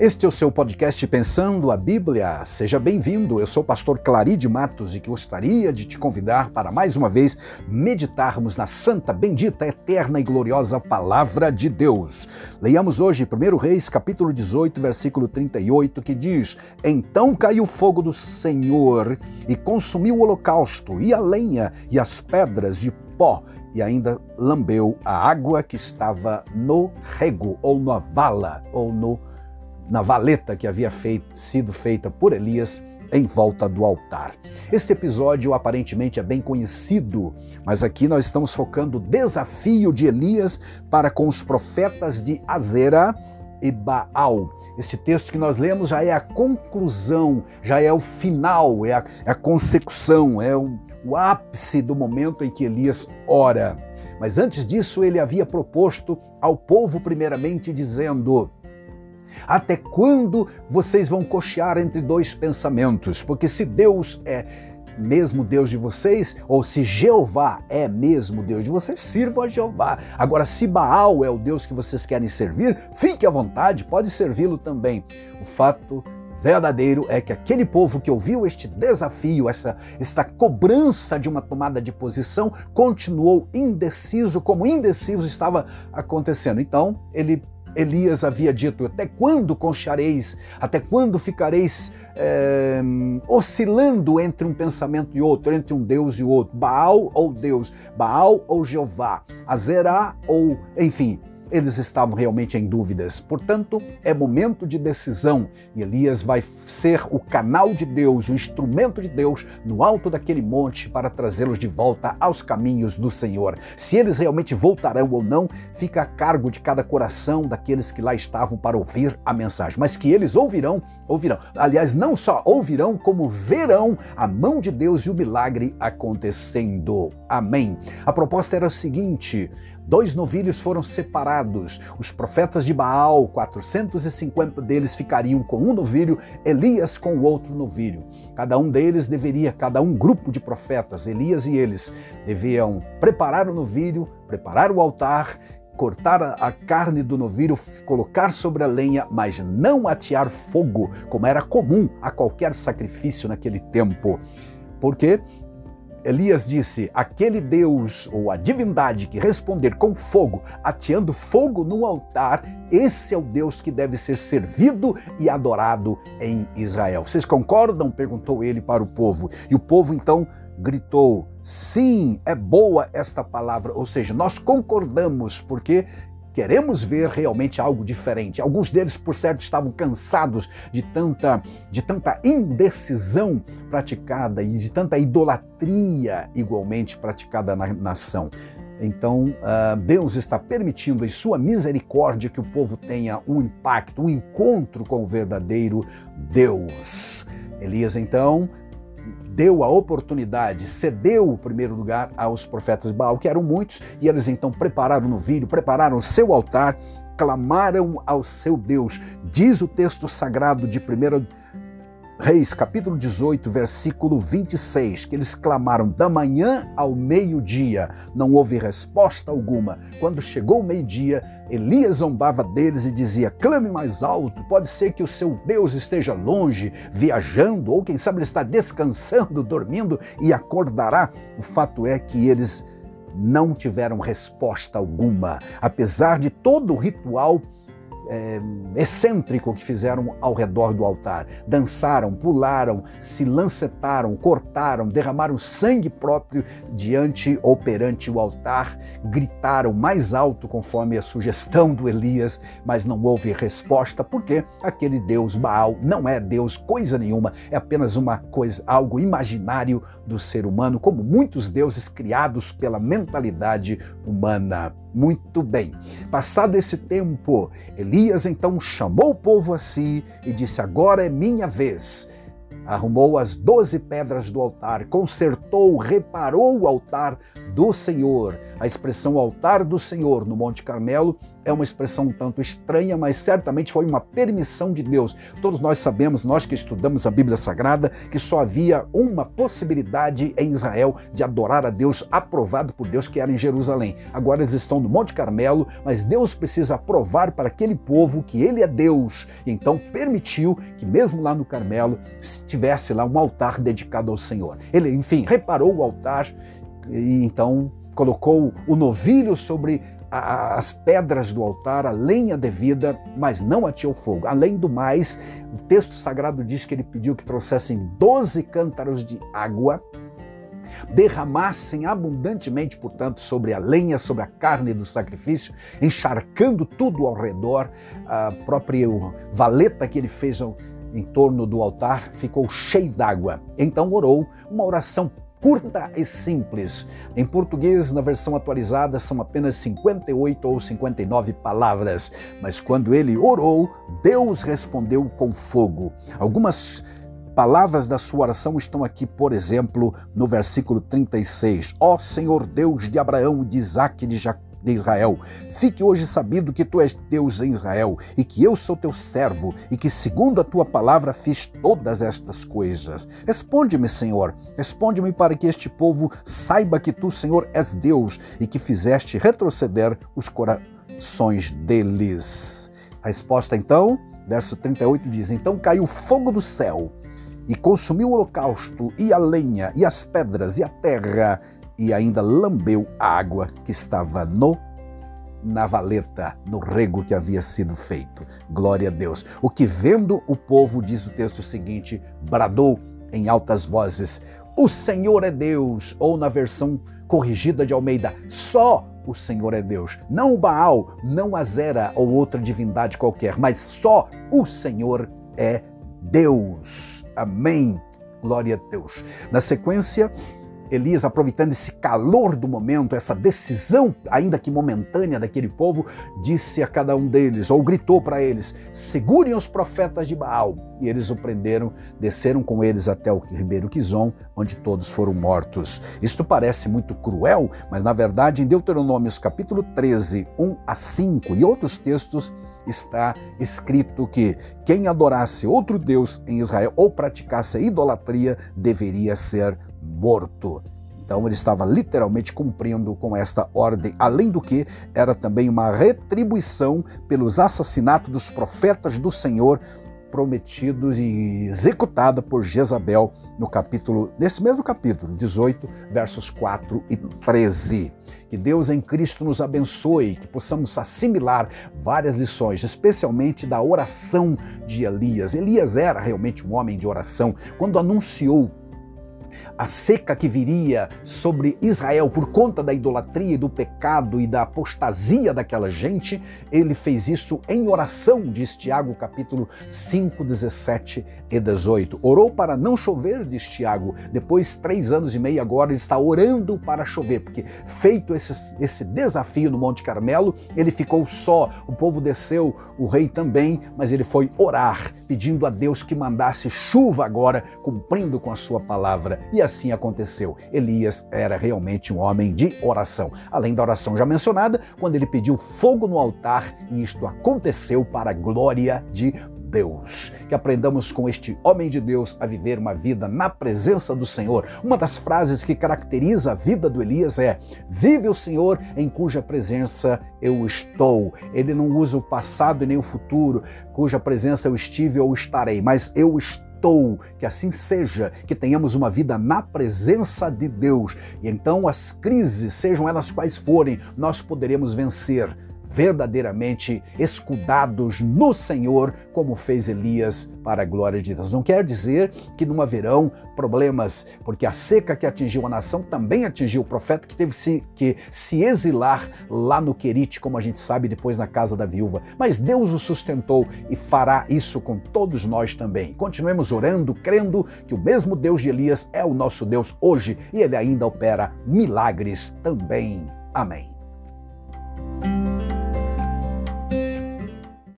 Este é o seu podcast Pensando a Bíblia. Seja bem-vindo. Eu sou o pastor Claride Matos e gostaria de te convidar para mais uma vez meditarmos na santa, bendita, eterna e gloriosa palavra de Deus. Leiamos hoje 1 Reis, capítulo 18, versículo 38, que diz: Então caiu o fogo do Senhor e consumiu o holocausto, e a lenha, e as pedras, e pó, e ainda lambeu a água que estava no rego, ou na vala, ou no na valeta que havia feito, sido feita por Elias em volta do altar. Este episódio aparentemente é bem conhecido, mas aqui nós estamos focando o desafio de Elias para com os profetas de Azera e Baal. Este texto que nós lemos já é a conclusão, já é o final, é a, é a consecução, é o, o ápice do momento em que Elias ora. Mas antes disso, ele havia proposto ao povo, primeiramente, dizendo: até quando vocês vão cochear entre dois pensamentos? Porque se Deus é mesmo Deus de vocês, ou se Jeová é mesmo Deus de vocês, sirvam a Jeová. Agora, se Baal é o Deus que vocês querem servir, fique à vontade, pode servi-lo também. O fato verdadeiro é que aquele povo que ouviu este desafio, esta, esta cobrança de uma tomada de posição, continuou indeciso, como indeciso estava acontecendo. Então, ele Elias havia dito: Até quando conchareis? Até quando ficareis é, oscilando entre um pensamento e outro, entre um Deus e outro? Baal ou Deus? Baal ou Jeová? Azerá ou, enfim, eles estavam realmente em dúvidas. Portanto, é momento de decisão e Elias vai ser o canal de Deus, o instrumento de Deus no alto daquele monte para trazê-los de volta aos caminhos do Senhor. Se eles realmente voltarão ou não, fica a cargo de cada coração daqueles que lá estavam para ouvir a mensagem. Mas que eles ouvirão, ouvirão. Aliás, não só ouvirão, como verão a mão de Deus e o milagre acontecendo. Amém. A proposta era a seguinte: Dois novilhos foram separados. Os profetas de Baal, 450 deles ficariam com um novilho, Elias com o outro novilho. Cada um deles deveria, cada um grupo de profetas, Elias e eles, deviam preparar o novilho, preparar o altar cortar a carne do novilho, colocar sobre a lenha, mas não atear fogo, como era comum a qualquer sacrifício naquele tempo. Porque Elias disse: aquele Deus ou a divindade que responder com fogo, ateando fogo no altar, esse é o Deus que deve ser servido e adorado em Israel. Vocês concordam? perguntou ele para o povo. E o povo então gritou: Sim, é boa esta palavra. Ou seja, nós concordamos, porque queremos ver realmente algo diferente. Alguns deles, por certo, estavam cansados de tanta, de tanta indecisão praticada e de tanta idolatria igualmente praticada na nação. Então, uh, Deus está permitindo, em sua misericórdia, que o povo tenha um impacto, um encontro com o verdadeiro Deus. Elias, então, deu a oportunidade, cedeu o primeiro lugar aos profetas de Baal, que eram muitos, e eles então prepararam o novilho, prepararam o seu altar, clamaram ao seu Deus. Diz o texto sagrado de 1 Reis, capítulo 18, versículo 26, que eles clamaram da manhã ao meio-dia. Não houve resposta alguma. Quando chegou o meio-dia, Elias zombava deles e dizia: clame mais alto, pode ser que o seu Deus esteja longe, viajando, ou quem sabe ele está descansando, dormindo e acordará. O fato é que eles não tiveram resposta alguma, apesar de todo o ritual é, excêntrico que fizeram ao redor do altar. Dançaram, pularam, se lancetaram, cortaram, derramaram sangue próprio diante ou perante o altar, gritaram mais alto conforme a sugestão do Elias, mas não houve resposta, porque aquele Deus Baal não é Deus coisa nenhuma, é apenas uma coisa, algo imaginário do ser humano, como muitos deuses criados pela mentalidade humana. Muito bem. Passado esse tempo, Elias então chamou o povo a si e disse: Agora é minha vez. arrumou as doze pedras do altar, consertou, reparou o altar do Senhor. A expressão altar do Senhor no Monte Carmelo é uma expressão um tanto estranha, mas certamente foi uma permissão de Deus. Todos nós sabemos, nós que estudamos a Bíblia Sagrada, que só havia uma possibilidade em Israel de adorar a Deus aprovado por Deus, que era em Jerusalém. Agora eles estão no Monte Carmelo, mas Deus precisa aprovar para aquele povo que ele é Deus. E então permitiu que mesmo lá no Carmelo tivesse lá um altar dedicado ao Senhor. Ele, enfim, reparou o altar e então colocou o novilho sobre as pedras do altar, a lenha devida, mas não ateou fogo. Além do mais, o texto sagrado diz que ele pediu que trouxessem 12 cântaros de água, derramassem abundantemente, portanto, sobre a lenha, sobre a carne do sacrifício, encharcando tudo ao redor. A própria valeta que ele fez em torno do altar ficou cheia d'água. Então orou uma oração curta e simples. Em português, na versão atualizada, são apenas 58 ou 59 palavras, mas quando ele orou, Deus respondeu com fogo. Algumas palavras da sua oração estão aqui, por exemplo, no versículo 36. Ó Senhor Deus de Abraão, de Isaac e de Jacó de Israel. Fique hoje sabido que tu és Deus em Israel e que eu sou teu servo e que, segundo a tua palavra, fiz todas estas coisas. Responde-me, Senhor, responde-me para que este povo saiba que tu, Senhor, és Deus e que fizeste retroceder os corações deles. A resposta então, verso 38 diz: Então caiu fogo do céu e consumiu o holocausto e a lenha e as pedras e a terra e ainda lambeu a água que estava no na valeta, no rego que havia sido feito. Glória a Deus. O que vendo o povo, diz o texto seguinte, bradou em altas vozes: O Senhor é Deus, ou na versão corrigida de Almeida, só o Senhor é Deus. Não Baal, não a Zera ou outra divindade qualquer, mas só o Senhor é Deus. Amém. Glória a Deus. Na sequência, Elias, aproveitando esse calor do momento, essa decisão, ainda que momentânea, daquele povo, disse a cada um deles, ou gritou para eles: segurem os profetas de Baal. E eles o prenderam, desceram com eles até o ribeiro Quizon, onde todos foram mortos. Isto parece muito cruel, mas na verdade, em Deuteronômios capítulo 13, 1 a 5 e outros textos, está escrito que quem adorasse outro Deus em Israel ou praticasse a idolatria deveria ser morto. Então ele estava literalmente cumprindo com esta ordem, além do que era também uma retribuição pelos assassinatos dos profetas do Senhor prometidos e executada por Jezabel no capítulo, nesse mesmo capítulo, 18, versos 4 e 13. Que Deus em Cristo nos abençoe, que possamos assimilar várias lições, especialmente da oração de Elias. Elias era realmente um homem de oração. Quando anunciou a seca que viria sobre Israel por conta da idolatria e do pecado e da apostasia daquela gente, ele fez isso em oração, diz Tiago capítulo 5, 17 e 18. Orou para não chover, diz Tiago. Depois, três anos e meio agora, ele está orando para chover, porque feito esse, esse desafio no Monte Carmelo, ele ficou só. O povo desceu, o rei também, mas ele foi orar, pedindo a Deus que mandasse chuva agora, cumprindo com a sua palavra. E assim aconteceu. Elias era realmente um homem de oração. Além da oração já mencionada, quando ele pediu fogo no altar, e isto aconteceu para a glória de Deus. Que aprendamos com este homem de Deus a viver uma vida na presença do Senhor. Uma das frases que caracteriza a vida do Elias é: Vive o Senhor em cuja presença eu estou. Ele não usa o passado e nem o futuro, cuja presença eu estive ou estarei, mas eu estou que assim seja, que tenhamos uma vida na presença de Deus. E então as crises, sejam elas quais forem, nós poderemos vencer verdadeiramente escudados no Senhor, como fez Elias para a glória de Deus. Não quer dizer que não haverão problemas, porque a seca que atingiu a nação também atingiu o profeta que teve que se exilar lá no Querite, como a gente sabe, depois na casa da viúva. Mas Deus o sustentou e fará isso com todos nós também. Continuemos orando, crendo que o mesmo Deus de Elias é o nosso Deus hoje e ele ainda opera milagres também. Amém.